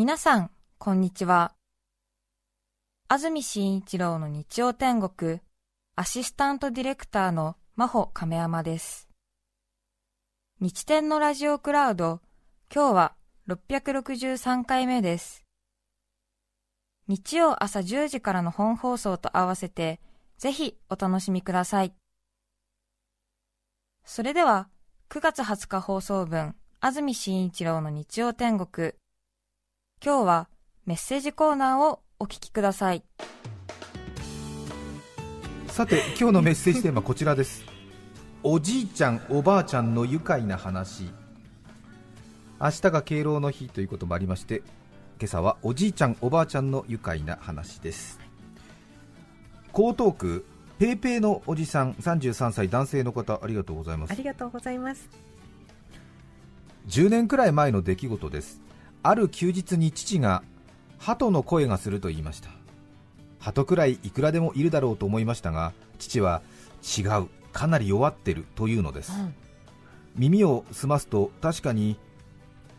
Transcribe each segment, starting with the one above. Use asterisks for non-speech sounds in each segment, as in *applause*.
皆さん、こんにちは。安住紳一郎の日曜天国、アシスタントディレクターの真帆亀山です。日天のラジオクラウド、今日は663回目です。日曜朝10時からの本放送と合わせて、ぜひお楽しみください。それでは、9月20日放送分、安住紳一郎の日曜天国。今日はメッセージコーナーをお聞きください。さて今日のメッセージテーマはこちらです。*laughs* おじいちゃんおばあちゃんの愉快な話。明日が敬老の日ということもありまして今朝はおじいちゃんおばあちゃんの愉快な話です。江東区ペイペイのおじさん33歳男性の方ありがとうございます。ありがとうございます。10年くらい前の出来事ですある休日に父が鳩の声がすると言いました。鳩くらいいくらでもいるだろうと思いましたが父は違うかなり弱ってるというのです、耳を澄ますと確かに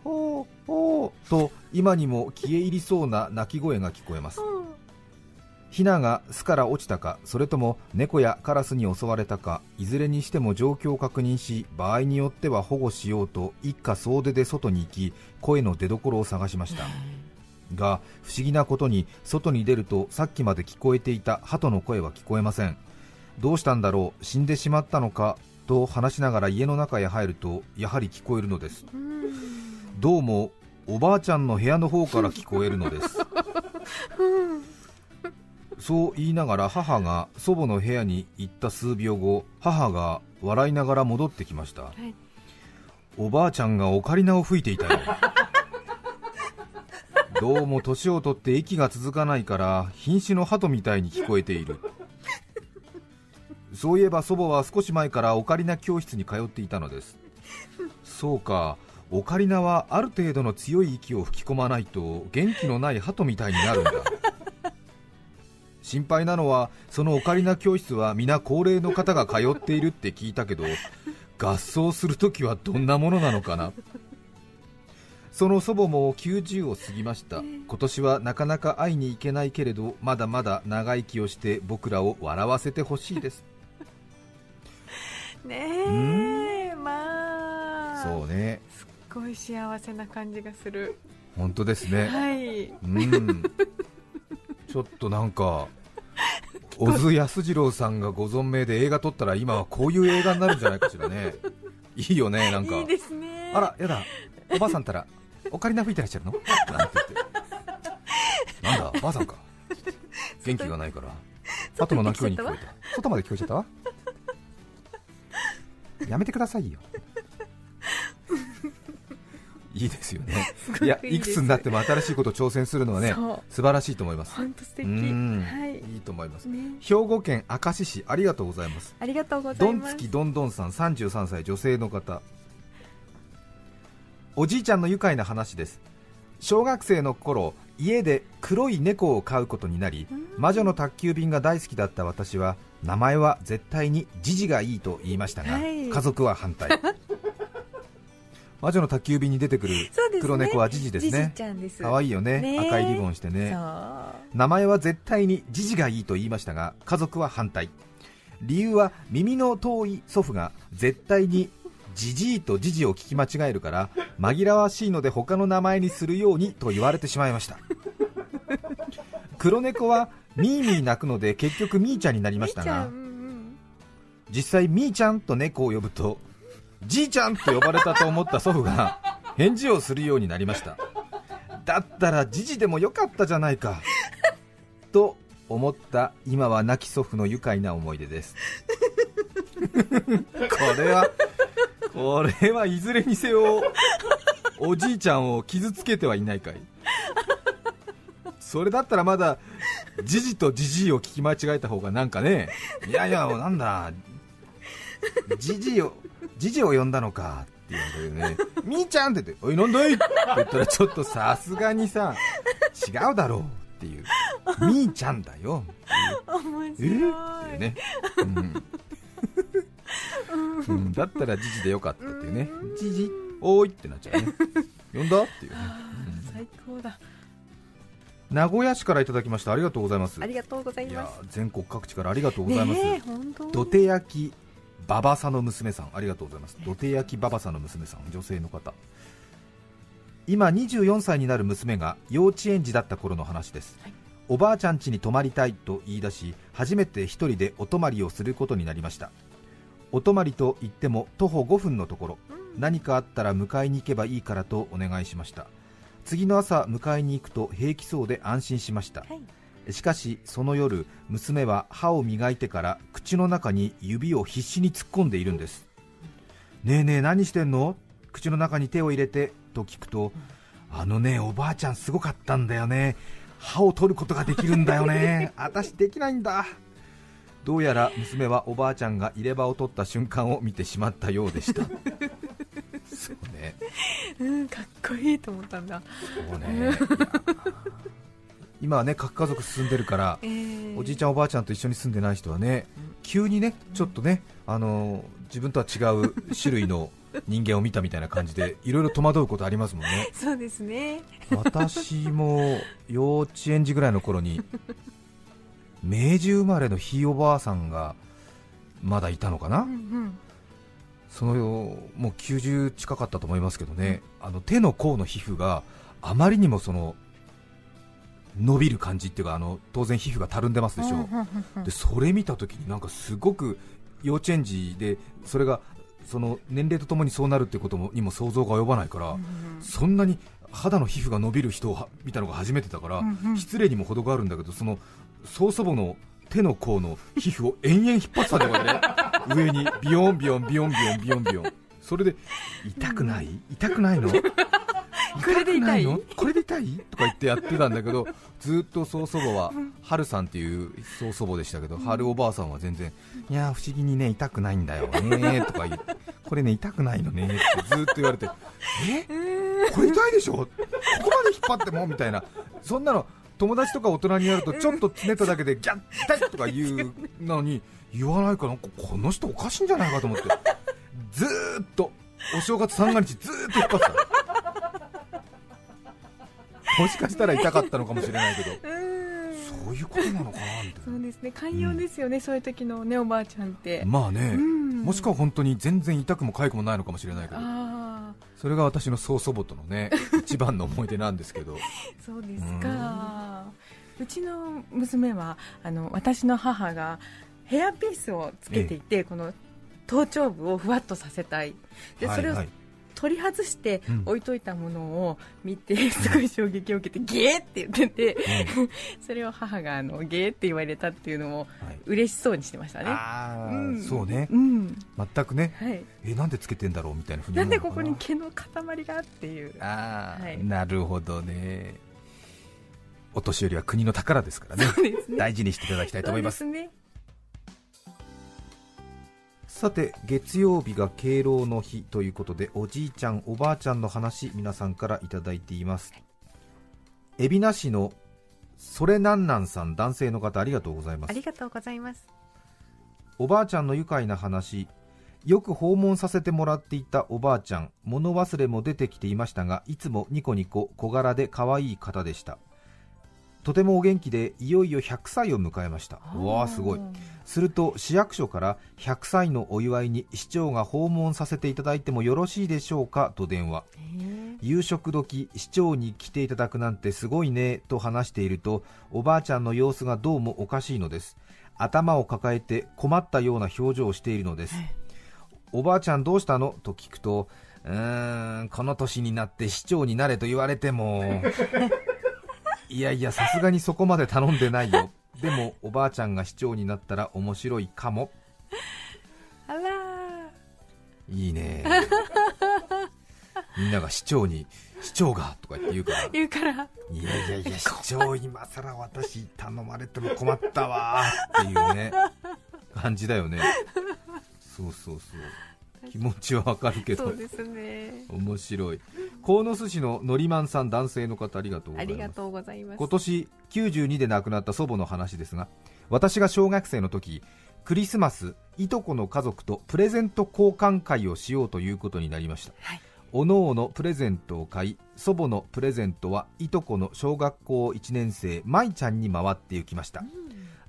ほーほーと今にも消え入りそうな鳴き声が聞こえますヒナが巣から落ちたかそれとも猫やカラスに襲われたかいずれにしても状況を確認し場合によっては保護しようと一家総出で外に行き声の出所を探しました。が不思議なことに外に出るとさっきまで聞こえていた鳩の声は聞こえません。どうしたんだろう死んでしまったのかと話しながら家の中へ入るとやはり聞こえるのです。どうもおばあちゃんの部屋の方から聞こえるのです *laughs* そう言いながら母が祖母の部屋に行った数秒後母が笑いながら戻ってきました、い。おばあちゃんがオカリナを吹いていたよ。*laughs* どうも年を取って息が続かないから瀕死の鳩みたいに聞こえている。そういえば祖母は少し前からオカリナ教室に通っていたのです。そうかオカリナはある程度の強い息を吹き込まないと元気のない鳩みたいになるんだ心配なのはそのオカリナ教室は皆高齢の方が通っているって聞いたけど合奏するときはどんなものなのかな。その祖母も90を過ぎました。今年はなかなか会いに行けないけれどまだまだ長生きをして僕らを笑わせてほしいです。ねえ、まあ。そうね。すっごい幸せな感じがする。本当ですね。はい。うんちょっとなんか小津安二郎さんがご存命で映画撮ったら今はこういう映画になるんじゃないかしらね。いいよねなんか。いいですね。あらやだ。おばあさんたらオカリナ吹いてらっしゃるの？なんて言って。なんだばあさんか。元気がないから。後の鳴き声に聞こえた。外まで聞こえちゃったわ。やめてくださいよいいですよね。*laughs* いやいくつになっても新しいことを挑戦するのはね素晴らしいと思います。本当素敵。うん。はい。いいと思います。ね。兵庫県明石市ありがとうございます。ありがとうござどんいます。つきどんどんさん33歳女性の方。おじいちゃんの愉快な話です。小学生の頃家で黒い猫を飼うことになり魔女の宅急便が大好きだった私は名前は絶対にジジがいいと言いましたが、はい。家族は反対 *laughs* 魔女の宅急便に出てくる黒猫はジジですね。可愛いよね。ね。赤いリボンしてね。名前は絶対にジジがいいと言いましたが家族は反対。理由は耳の遠い祖父が絶対にジジイとジジを聞き間違えるから紛らわしいので他の名前にするようにと言われてしまいました。黒猫はミーミー鳴くので結局ミーちゃんになりましたが実際ミーちゃんと猫を呼ぶとじいちゃんと呼ばれたと思った祖父が返事をするようになりました。だったらジジでもよかったじゃないかと思った今は亡き祖父の愉快な思い出です。*laughs* これはこれはいずれにせよおじいちゃんを傷つけてはいないかい。それだったらまだジジとジジイを聞き間違えた方がなんかねいやいやなんだジジをジジを呼んだのかって言うんだけどね。みーちゃんって言っておいなんだい？って言ったらちょっとさすがにさ違うだろうっていう。みーちゃんだよ。面ってい。うえ？ーっていう白い。ね、うん。うん、だったらジジでよかったっていうね。ジジおーいってなっちゃうね。呼んだっていうね、最最高だ。名古屋市からいただきました。ありがとうございます。ありがとうございいやます全国各地からありがとうございます、ねえ本当。土手焼きババサの娘さんありがとうございます。土手焼きババサの娘さん女性の方。今24歳になる娘が幼稚園児だった頃の話です、はい。おばあちゃん家に泊まりたいと言い出し初めて一人でお泊まりをすることになりました。お泊まりと言っても徒歩5分のところ。何かあったら迎えに行けばいいからとお願いしました。次の朝迎えに行くと平気そうで安心しました。はいしかしその夜娘は歯を磨いてから口の中に指を必死に突っ込んでいるんです。ねえねえ何してんの？口の中に手を入れてと聞くとあのねおばあちゃんすごかったんだよね。歯を取ることができるんだよね。*laughs* 私できないんだ。どうやら娘はおばあちゃんが入れ歯を取った瞬間を見てしまったようでした。*laughs* そうね。うんかっこいいと思ったんだ。そうね今はね核家族進んでるからえー。おじいちゃんおばあちゃんと一緒に住んでない人はね急にねちょっとねあの自分とは違う種類の人間を見たみたいな感じで *laughs* いろいろ戸惑うことありますもんね。そうですね。私も幼稚園児ぐらいの頃に明治生まれのひいおばあさんがまだいたのかな、うんうん。そのもう90近かったと思いますけどね、あの手の甲の皮膚があまりにもその伸びる感じっていうかあの当然皮膚がたるんでますでしょ、う。でそれ見たときになんかすごく幼稚園児でそれがその年齢とともにそうなるってこともにも想像が及ばないから、うんそんなに肌の皮膚が伸びる人をは見たのが初めてだから、失礼にも程があるんだけどその曽祖母の手の甲の皮膚を延々引っ張ってたんだよね。上にビヨンビヨンビヨンビヨンビヨンビヨン。それで痛くない？痛くないの？これで痛い？の？これで痛い？とか言ってやってたんだけど *laughs* ずっと曽祖母は春さんっていう曽祖母でしたけど、春おばあさんは全然いやー不思議にね痛くないんだよねとか言ってこれね痛くないのねってずっと言われて *laughs* え？これ痛いでしょ？ここまで引っ張っても？みたいな。そんなの友達とか大人にやるとちょっとつねっただけでギャッ痛いとか言うのに言わないからこの人おかしいんじゃないかと思ってずーっとお正月三が日ずーっと引っ張ってたもしかしたら痛かったのかもしれないけど。*laughs* うん。そういうことなのかなみたいそうですね。寛容ですよね、そういう時のねおばあちゃんって。なまあね、うん。もしくは本当に全然痛くも痒くもないのかもしれないけど。それが私の曽祖母とのね *laughs* 一番の思い出なんですけど。そうですか。うちの娘はあの私の母がヘアピースをつけていて、この頭頂部をふわっとさせたい。でそれを取り外してうん。置いといたものを見て、すごい衝撃を受けてゲーって言ってて、*laughs* それを母があのゲーって言われたっていうのもはい。嬉しそうにしてましたね。ああ、うん。そうね。うん。全くね。はい、えなんでつけてんだろうみたいなふうにな。んでここに毛の塊がっていう。ああ、はい。なるほどね。お年寄りは国の宝ですからね。ね。大事にしていただきたいと思います。そうですねさて月曜日が敬老の日ということでおじいちゃんおばあちゃんの話皆さんからいただいています。海老名市のそれなんなんさん男性の方ありがとうございます。ありがとうございます。おばあちゃんの愉快な話よく訪問させてもらっていたおばあちゃん物忘れも出てきていましたがいつもニコニコ小柄で可愛い方でしたとてもお元気でいよいよ100歳を迎えました。うわあすごい。すると市役所から100歳のお祝いに市長が訪問させていただいてもよろしいでしょうか？と電話。夕食時市長に来ていただくなんてすごいねと話しているとおばあちゃんの様子がどうもおかしいのです。頭を抱えて困ったような表情をしているのです。おばあちゃんどうしたの？と聞くとうーんこの年になって市長になれと言われても *laughs* いやいやさすがにそこまで頼んでないよ。でもおばあちゃんが市長になったら面白いかも。あらいいねみんなが市長に市長がとか言って言うから。言うから。いやいやいや市長今さら私頼まれても困ったわーっていうね。感じだよね。そうそうそう気持ちはわかるけど。そうですね。面白い。鴻巣市ののりまんさん男性の方ありがとうございます。ありがとうございます。今年92で亡くなった祖母の話ですが私が小学生の時クリスマスいとこの家族とプレゼント交換会をしようということになりました、はい。おのおのプレゼントを買い祖母のプレゼントはいとこの小学校1年生舞ちゃんに回って行きました。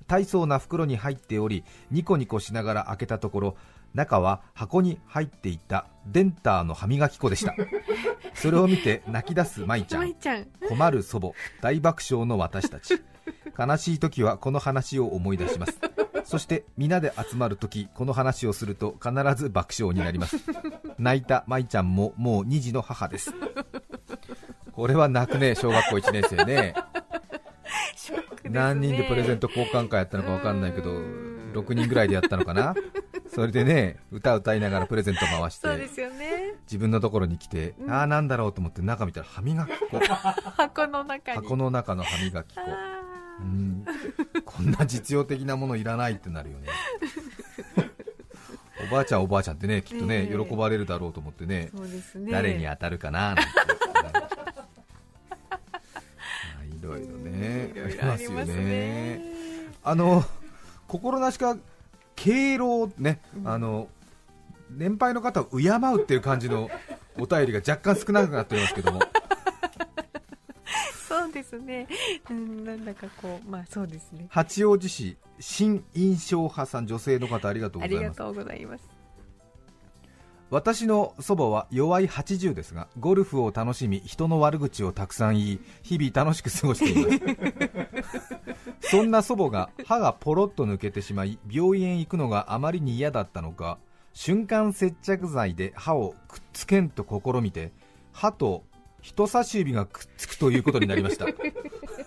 大層な袋に入っておりニコニコしながら開けたところ中は箱に入っていたデンターの歯磨き粉でした。*laughs* それを見て泣き出す舞ちゃん。舞ちゃん。困る祖母大爆笑の私たち。悲しい時はこの話を思い出します。そして皆で集まる時この話をすると必ず爆笑になります。泣いた舞ちゃんももう2児の母です。これは泣くね小学校1年生ね。*laughs* ね。何人でプレゼント交換会やったのか分かんないけど。うん6人ぐらいでやったのかな？*laughs* それでね歌歌いながらプレゼント回してそうですよね。自分のところに来て、うん。ああなんだろうと思って中見たら歯磨き粉。箱の中に箱の中の歯磨き粉。うん。こんな実用的なものいらないってなるよね。*laughs* おばあちゃんおばあちゃんってねきっとねねえ。喜ばれるだろうと思ってねね。誰に当たるかななんて。*laughs* いろいろねありますね。あの心なしか敬老ね、あの年配の方を敬うっていう感じの *laughs* お便りが若干少なくなっておりますけども。*laughs* そうですね。うんなんだかこうまあそうですね。八王子市新印象派さん女性の方ありがとうあございます私の祖母は弱い80ですがゴルフを楽しみ人の悪口をたくさん言い日々楽しく過ごしています。*laughs* そんな祖母が歯がポロッと抜けてしまい病院へ行くのがあまりに嫌だったのか瞬間接着剤で歯をくっつけんと試みて歯と人差し指がくっつくということになりました。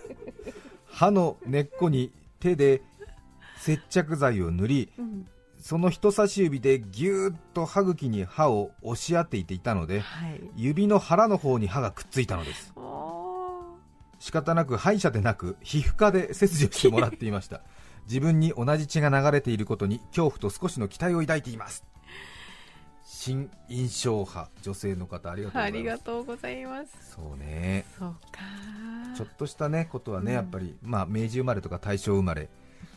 *laughs* 歯の根っこに手で接着剤を塗りうんその人差し指でぎゅーっと歯茎に歯を押し当てていたのではい。指の腹の方に歯がくっついたのです。お仕方なく歯医者でなく皮膚科で切除してもらっていました。*laughs* 自分に同じ血が流れていることに恐怖と少しの期待を抱いています。新印象派女性の方ありがとうございます。がとうございます。そうね。そうか。ちょっとしたねことはね、うん。やっぱり、まあ、明治生まれとか大正生まれ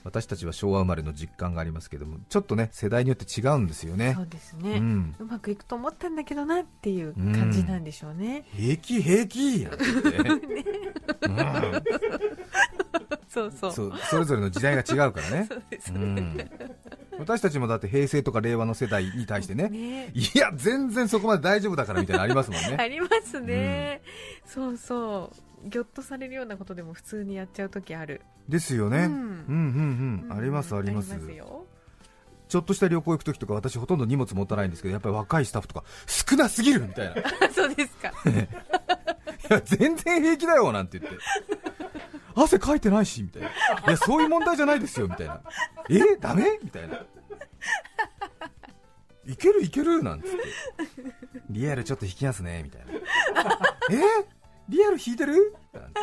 私たちは昭和生まれの実感がありますけどもちょっとね世代によって違うんですよね。そうですうね、ん、うまくいくと思ったんだけどなっていう感じなんでしょうね、平気平気。なんて言って、うんそう。そうそうそれぞれの時代が違うからね。そうです。ね,、うん、私たちもだって平成とか令和の世代に対してねね。いや全然そこまで大丈夫だからみたいなのありますもん *laughs* あねりますね、そうそうぎょっとされるようなことでも普通にやっちゃう時ある。ですよね、ううんん、うん。うん。ありますあります。よ。ちょっとした旅行行く時とか私ほとんど荷物持たないんですけど *laughs* やっぱり若いスタッフとか少なすぎるみたいな。い *laughs* そうですか。*laughs* や全然平気だよなんて言って。汗かいてないしみたいな。いやそういう問題じゃないですよみたいな。え？ダメ？みたいな。いけるいけるなんつって。リアルちょっと引きますねみたいな。え？リアル引いてる？なんて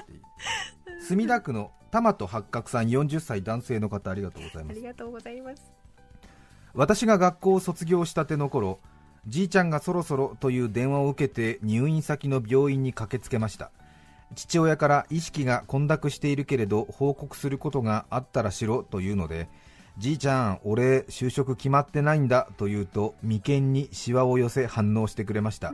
墨田区の玉と八角さん40歳男性の方ありがとうございます。ありがとうございます。私が学校を卒業したての頃じいちゃんがそろそろという電話を受けて入院先の病院に駆けつけました。父親から意識が混濁しているけれど報告することがあったらしろというのでじいちゃん俺就職決まってないんだと言うと眉間にシワを寄せ反応してくれました、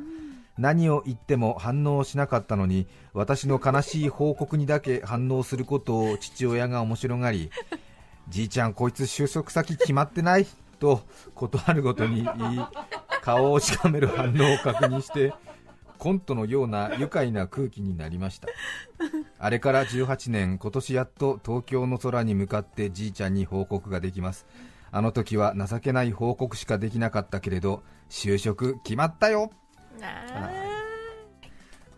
何を言っても反応しなかったのに私の悲しい報告にだけ反応することを父親が面白がりじいちゃんこいつ就職先決まってない？と断るごとに言い顔をしかめる反応を確認してコントのような愉快な空気になりました。あれから18年今年やっと東京の空に向かってじいちゃんに報告ができます。あの時は情けない報告しかできなかったけれど就職決まったよ。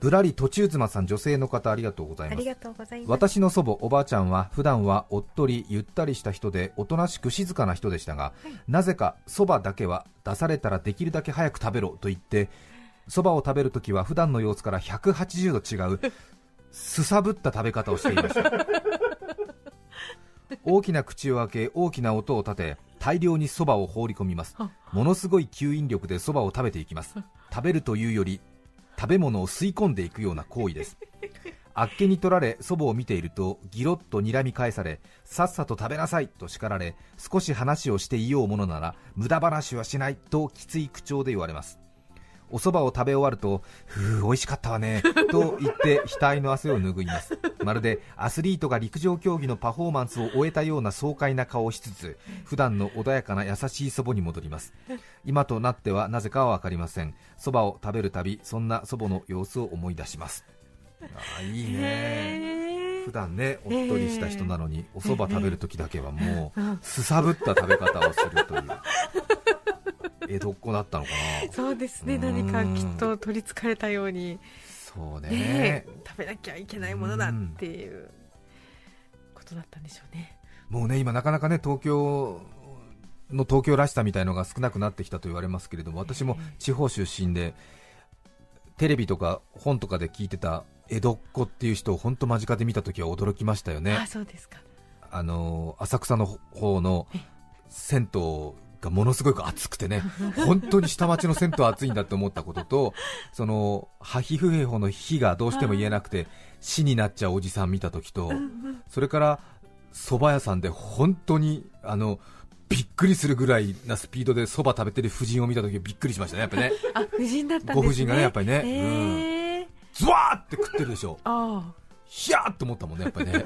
ぶらり途中妻さん女性の方ありがとうございます。ーありがとうございます。私の祖母おばあちゃんは普段はおっとりゆったりした人でおとなしく静かな人でしたが、なぜかそばだけは出されたらできるだけ早く食べろと言ってそばを食べるときは普段の様子から180度違うすさぶった食べ方をしていました。大きな口を開け大きな音を立て大量にそばを放り込みます。ものすごい吸引力でそばを食べていきます食べるというより食べ物を吸い込んでいくような行為です。あっけに取られ祖母を見ているとギロッと睨み返されさっさと食べなさいと叱られ少し話をしていようものなら無駄話はしないときつい口調で言われます。お蕎麦を食べ終わるとふう美味しかったわねと言って額の汗を拭います。まるでアスリートが陸上競技のパフォーマンスを終えたような爽快な顔をしつつ普段の穏やかな優しい祖母に戻ります。今となってはなぜかは分かりません。蕎麦を食べるたびそんな祖母の様子を思い出します。あいいね。普段ねおっとりした人なのにお蕎麦食べるときだけはもうすさぶった食べ方をするという江戸っ子だったのかな。*laughs* そうですね。何かきっと取りつかれたように。そうね。ね食べなきゃいけないものだっていうことだったんでしょうね。もうね今なかなかね東京の東京らしさみたいのが少なくなってきたと言われますけれども私も地方出身でテレビとか本とかで聞いてた江戸っ子っていう人を本当間近で見た時は驚きましたよね。あそうですか。あの浅草の方の銭湯がものすごく暑くてね、本当に下町の銭湯暑いんだと思ったことと、そのハヒフヘホの火がどうしても言えなくて死になっちゃうおじさん見た時と、それから蕎麦屋さんで本当にあのびっくりするぐらいなスピードで蕎麦食べてる夫人を見た時びっくりしましたね、やっぱね。あ夫人だったんですね。ご婦人がねやっぱりね。えー。ズワーって食ってるでしょ、あひやーって思ったもんね、やっぱりね。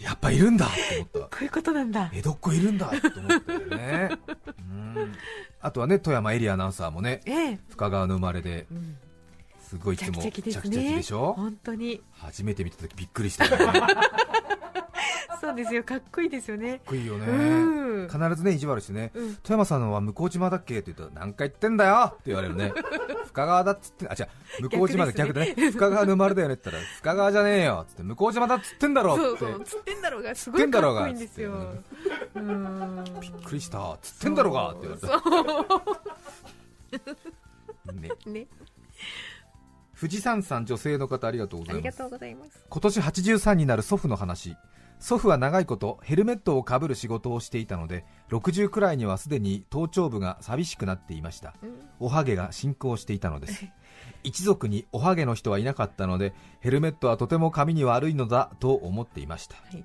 やっぱいるんだって思った。あこういうことなんだ。江戸っ子いるんだと思ったよね。うん。あとはね富山エリアアナウンサーもねええ。深川の生まれでうん。すごいいつもチャキチャキでしょ？本当に。初めて見た時びっくりしたよね。か *laughs* っそうですよ。かっこいいですよね。こいいよね。うん。必ずね意地悪してねうん。富山さんのは向島だっけ？って言うと何回言ってんだよ！って言われるね深川だっつってあ違う。向島だ。逆でね。深川の生まれだよねって言ったら深川じゃねえよっつって向島だっつってんだろって。そうつってんだろうが。すごいかっこいいんですよ。うんびっくりした。つってんだろうがって言われた。ね。ね。富士山さん女性の方ありがとうございます。ありがとうございます。今年83になる祖父の話祖父は長いことヘルメットをかぶる仕事をしていたので60くらいにはすでに頭頂部が寂しくなっていました。うんおはげが進行していたのです。一族におはげの人はいなかったのでヘルメットはとても髪に悪いのだと思っていました、はい。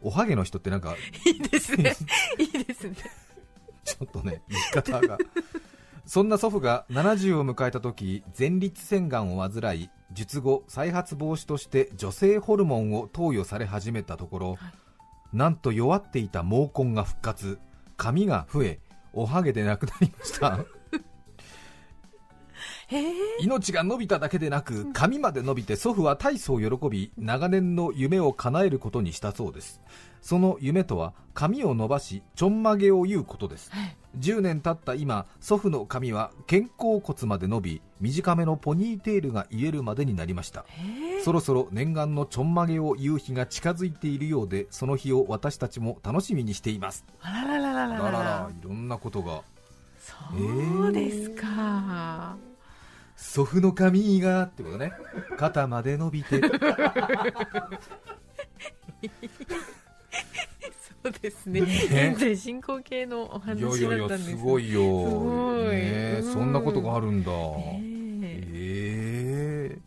おはげの人ってなんかいいですね。*laughs* いいですね。ちょっとね言い方が。そんな祖父が70を迎えた時前立腺がんを患い術後再発防止として女性ホルモンを投与され始めたところ、なんと弱っていた毛根が復活髪が増えおはげでなくなりました。*laughs* 命が伸びただけでなく髪まで伸びて祖父は大層喜び長年の夢を叶えることにしたそうです。その夢とは髪を伸ばしちょんまげを言うことです。はい10年経った今祖父の髪は肩甲骨まで伸び短めのポニーテールが癒えるまでになりました。そろそろ念願のちょんまげを言う日が近づいているようでその日を私たちも楽しみにしています。あらららららら。いろんなことが。そうですか、祖父の髪がってことね。肩まで伸びて。*laughs* そうですね。ね。全然進行形のおい話やいやいやだったんです。すごいよ。すごい。ねうん。そんなことがあるんだ。ねえ。え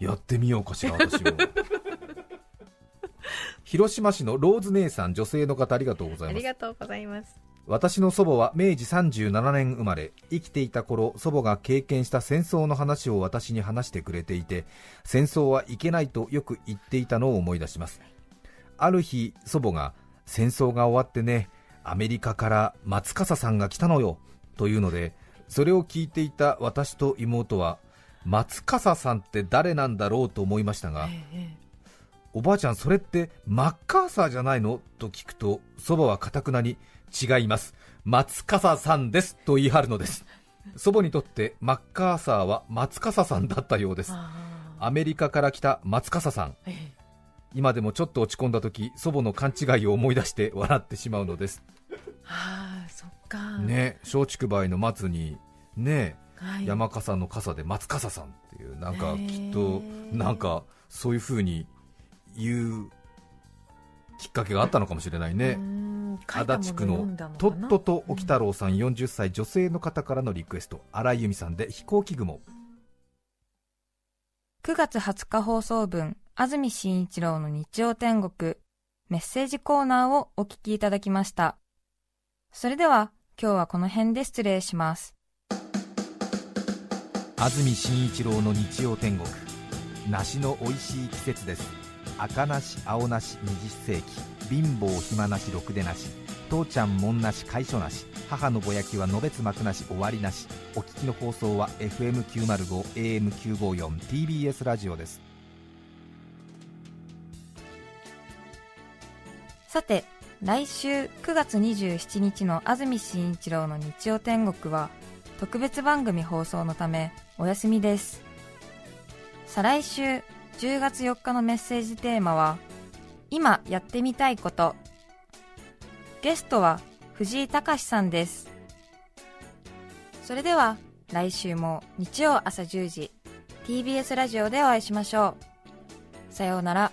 え。やってみようかしら私も。*laughs* 広島市のローズ姉さん女性の方ありがとうござあいます。りがとうございます。私の祖母は明治37年生まれ生きていた頃祖母が経験した戦争の話を私に話してくれていて戦争はいけないとよく言っていたのを思い出します。ある日祖母が戦争が終わってねアメリカから松笠さんが来たのよというのでそれを聞いていた私と妹は松笠さんって誰なんだろうと思いましたがええおばあちゃんそれってマッカーサーじゃないの？と聞くと祖母はかたくなに違います。松笠さんですと言い張るのです。祖母にとってマッカーサーは松笠さんだったようです。アメリカから来た松笠さん。ええ今でもちょっと落ち込んだ時祖母の勘違いを思い出して笑ってしまうのです。ああそっか。ね松竹梅の松にねはい。山笠の笠で松笠さんっていうなんかきっとなんかそういう風に言うきっかけがあったのかもしれないね、足立区のとっとと沖太郎さん40歳女性の方からのリクエスト。新井由美さんで飛行機雲。9月20日放送分、安住紳一郎の日曜天国、メッセージコーナーをお聞きいただきました。それでは、今日はこの辺で失礼します。安住紳一郎の日曜天国梨の美味しい季節です赤梨青梨20世紀貧乏暇なしろくでなし父ちゃんもんなし会所なし母のぼやきはのべつ幕なし終わりなしお聞きの放送は FM905 AM954 TBS ラジオですさて来週9月27日の安住紳一郎の日曜天国は特別番組放送のためお休みです。再来週10月4日のメッセージテーマは今やってみたいこと。ゲストは藤井隆さんです。それでは来週も日曜朝10時 TBS ラジオでお会いしましょう。さようなら。